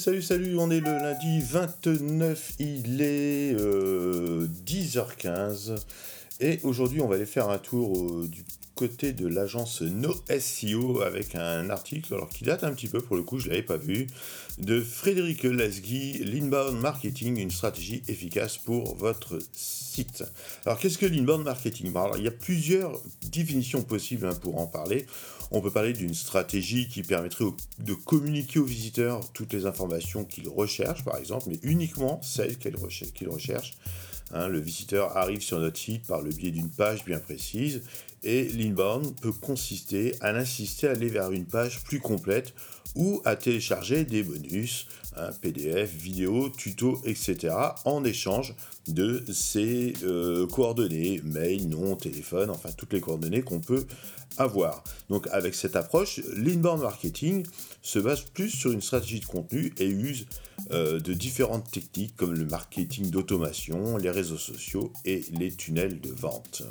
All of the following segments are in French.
salut, salut, on est le lundi 29, il est 10h15 et aujourd'hui on va aller faire un tour euh, du côté de l'agence NoSEO avec un article alors qui date un petit peu pour le coup, je ne l'avais pas vu, de Frédéric Lasgui, L'inbound marketing, une stratégie efficace pour votre site. Alors qu'est-ce que l'inbound marketing? Alors, Il y a plusieurs définitions possibles hein, pour en parler. On peut parler d'une stratégie qui permettrait de communiquer aux visiteurs toutes les informations qu'ils recherchent, par exemple, mais uniquement celles qu'ils recherchent. Hein, le visiteur arrive sur notre site par le biais d'une page bien précise et l'inbound peut consister à l'insister à aller vers une page plus complète ou à télécharger des bonus, PDF, vidéo, tuto, etc. en échange de ces euh, coordonnées, mail, nom, téléphone, enfin toutes les coordonnées qu'on peut avoir. Donc avec cette approche, l'inbound marketing se base plus sur une stratégie de contenu et use euh, de différentes techniques comme le marketing d'automation, les réseaux sociaux et les tunnels de vente.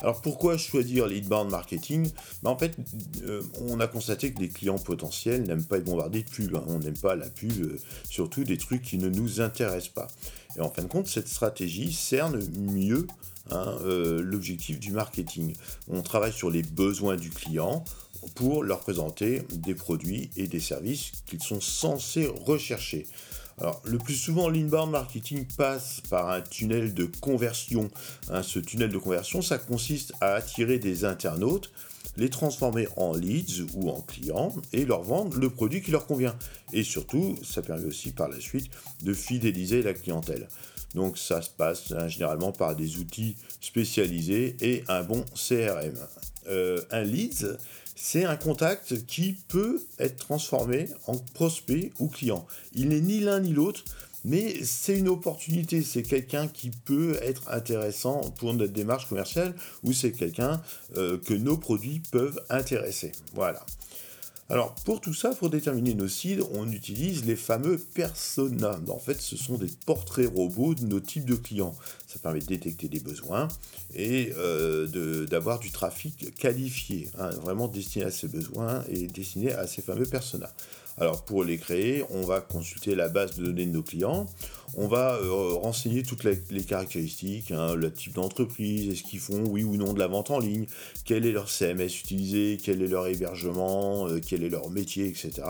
Alors pourquoi choisir l'inbound marketing ben, En fait, euh, on a constaté que les clients potentiels n'aiment pas être bombardés de pubs. Hein. On n'aime pas la pub, euh, surtout des trucs qui ne nous intéressent pas. Et en fin de compte, cette stratégie cerne mieux hein, euh, l'objectif du marketing. On travaille sur les besoins du client pour leur présenter des produits et des services qu'ils sont censés rechercher. Alors, le plus souvent, l'inbound marketing passe par un tunnel de conversion. Hein, ce tunnel de conversion, ça consiste à attirer des internautes, les transformer en leads ou en clients et leur vendre le produit qui leur convient. Et surtout, ça permet aussi par la suite de fidéliser la clientèle. Donc ça se passe hein, généralement par des outils spécialisés et un bon CRM. Euh, un leads, c'est un contact qui peut être transformé en prospect ou client. Il n'est ni l'un ni l'autre, mais c'est une opportunité, c'est quelqu'un qui peut être intéressant pour notre démarche commerciale ou c'est quelqu'un euh, que nos produits peuvent intéresser. Voilà. Alors, pour tout ça, pour déterminer nos cibles, on utilise les fameux personas. En fait, ce sont des portraits robots de nos types de clients. Ça permet de détecter des besoins et euh, d'avoir du trafic qualifié, hein, vraiment destiné à ces besoins et destiné à ces fameux personas. Alors pour les créer, on va consulter la base de données de nos clients, on va euh, renseigner toutes les, caractéristiques, hein, le type d'entreprise, est-ce qu'ils font oui ou non de la vente en ligne, quel est leur CMS utilisé, quel est leur hébergement, euh, quel est leur métier, etc.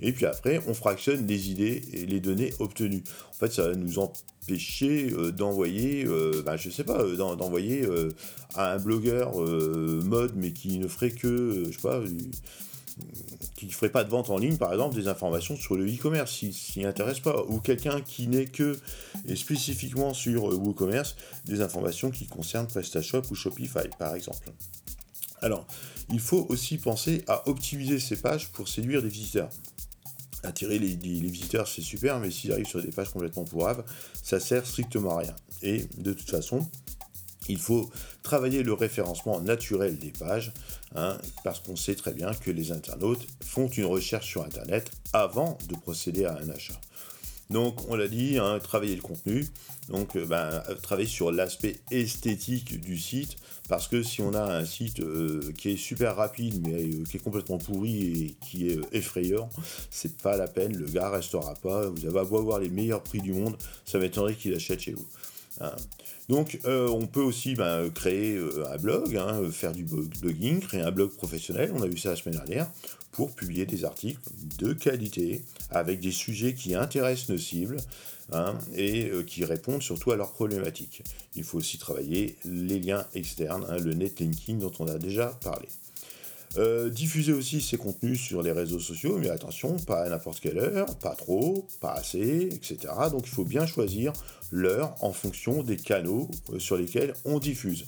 Et puis après, on fractionne les idées et les données obtenues. En fait, ça va nous empêcher euh, d'envoyer, bah, je sais pas, d'envoyer à un blogueur mode, mais qui ne ferait que, je sais pas, qui ne ferait pas de vente en ligne, par exemple, des informations sur le e-commerce, s'il s'y intéresse pas, ou quelqu'un qui n'est que, et spécifiquement sur euh, WooCommerce, des informations qui concernent PrestaShop ou Shopify, par exemple. Alors, il faut aussi penser à optimiser ces pages pour séduire des visiteurs. Attirer les, visiteurs, c'est super, mais s'ils arrivent sur des pages complètement pourraves, ça sert strictement à rien. Et de toute façon, il faut travailler le référencement naturel des pages, hein, parce qu'on sait très bien que les internautes font une recherche sur Internet avant de procéder à un achat. Donc, on l'a dit, hein, travailler le contenu, donc euh, ben, travailler sur l'aspect esthétique du site, parce que si on a un site euh, qui est super rapide, mais euh, qui est complètement pourri et qui est effrayant, c'est pas la peine, le gars restera pas, vous avez beau avoir les meilleurs prix du monde, ça m'étonnerait qu'il achète chez vous. Hein. Donc euh, on peut aussi ben, créer euh, un blog, hein, faire du blogging, créer un blog professionnel, on a vu ça la semaine dernière, pour publier des articles de qualité avec des sujets qui intéressent nos cibles hein, et euh, qui répondent surtout à leurs problématiques. Il faut aussi travailler les liens externes, le netlinking dont on a déjà parlé. Euh, diffuser aussi ces contenus sur les réseaux sociaux, mais attention, pas à n'importe quelle heure, pas trop, pas assez, etc. Donc il faut bien choisir l'heure en fonction des canaux euh, sur lesquels on diffuse.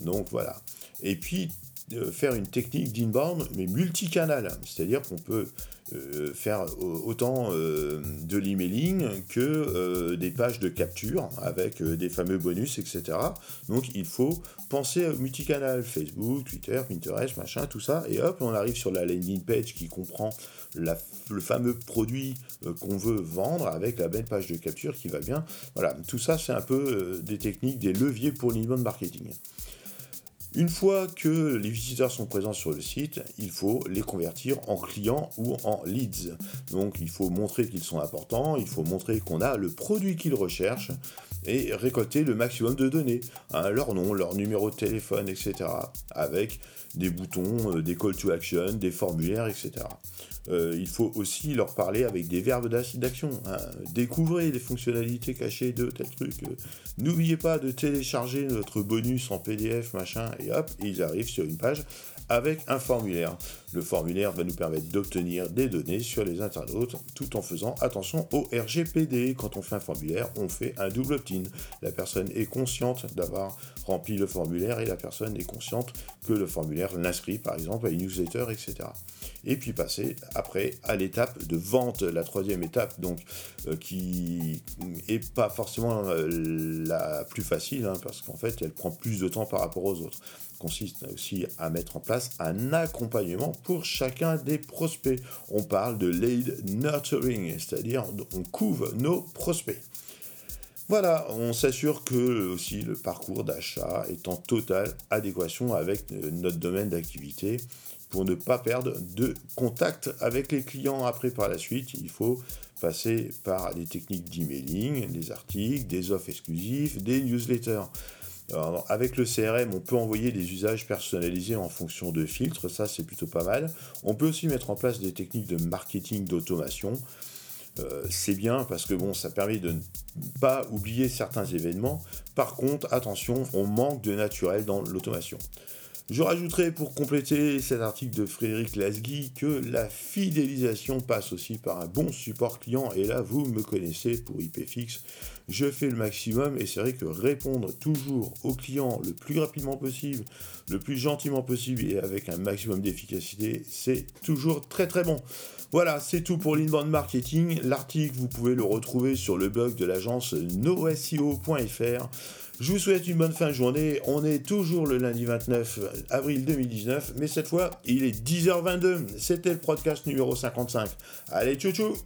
Donc voilà. Et puis euh, faire une technique d'inbound, mais multicanal, c'est-à-dire qu'on peut euh, faire autant euh, de l'emailing que euh, des pages de capture avec des fameux bonus, etc. Donc il faut penser au multicanal, Facebook, Twitter, Pinterest, machin, tout ça, et hop, on arrive sur la landing page qui comprend le fameux produit qu'on veut vendre avec la belle page de capture qui va bien. Voilà, tout ça c'est un peu des techniques, des leviers pour l'inbound marketing. Une fois que les visiteurs sont présents sur le site, il faut les convertir en clients ou en leads. Donc il faut montrer qu'ils sont importants, il faut montrer qu'on a le produit qu'ils recherchent et récolter le maximum de données, hein, leur nom, leur numéro de téléphone, etc. Avec des boutons, euh, des call to action, des formulaires, etc. Euh, il faut aussi leur parler avec des verbes d'action. Hein. Découvrez les fonctionnalités cachées de tel truc. N'oubliez pas de télécharger notre bonus en PDF, machin, et hop, ils arrivent sur une page avec un formulaire. Le formulaire va nous permettre d'obtenir des données sur les internautes tout en faisant attention au RGPD. Quand on fait un formulaire, on fait un double La personne est consciente d'avoir rempli le formulaire et la personne est consciente que le formulaire l'inscrit par exemple à une newsletter, etc. Et puis passer après à l'étape de vente, la troisième étape, donc euh, qui est pas forcément euh, la plus facile, hein, parce qu'en fait elle prend plus de temps par rapport aux autres consiste aussi à mettre en place un accompagnement pour chacun des prospects. On parle de lead nurturing, c'est-à-dire on couvre nos prospects. Voilà, on s'assure que aussi le parcours d'achat est en totale adéquation avec euh, notre domaine d'activité pour ne pas perdre de contact avec les clients après par la suite. Il faut passer par des techniques d'emailing, des articles, des offres exclusives, des newsletters avec le CRM, on peut envoyer des usages personnalisés en fonction de filtres, ça c'est plutôt pas mal. On peut aussi mettre en place des techniques de marketing d'automation. Euh, c'est bien parce que bon, ça permet de ne pas oublier certains événements. Par contre, attention, on manque de naturel dans l'automation. Je rajouterai pour compléter cet article de Frédéric Lasgui que la fidélisation passe aussi par un bon support client. Et là, vous me connaissez pour IPFix. Je fais le maximum et c'est vrai que répondre toujours aux clients le plus rapidement possible, le plus gentiment possible et avec un maximum d'efficacité, c'est toujours très très bon. Voilà, c'est tout pour l'inbound marketing. L'article, vous pouvez le retrouver sur le blog de l'agence noseo.fr. Je vous souhaite une bonne fin de journée. On est toujours le lundi 29 avril 2019, mais cette fois, il est 10h22. C'était le podcast numéro 55. Allez, tchou tchou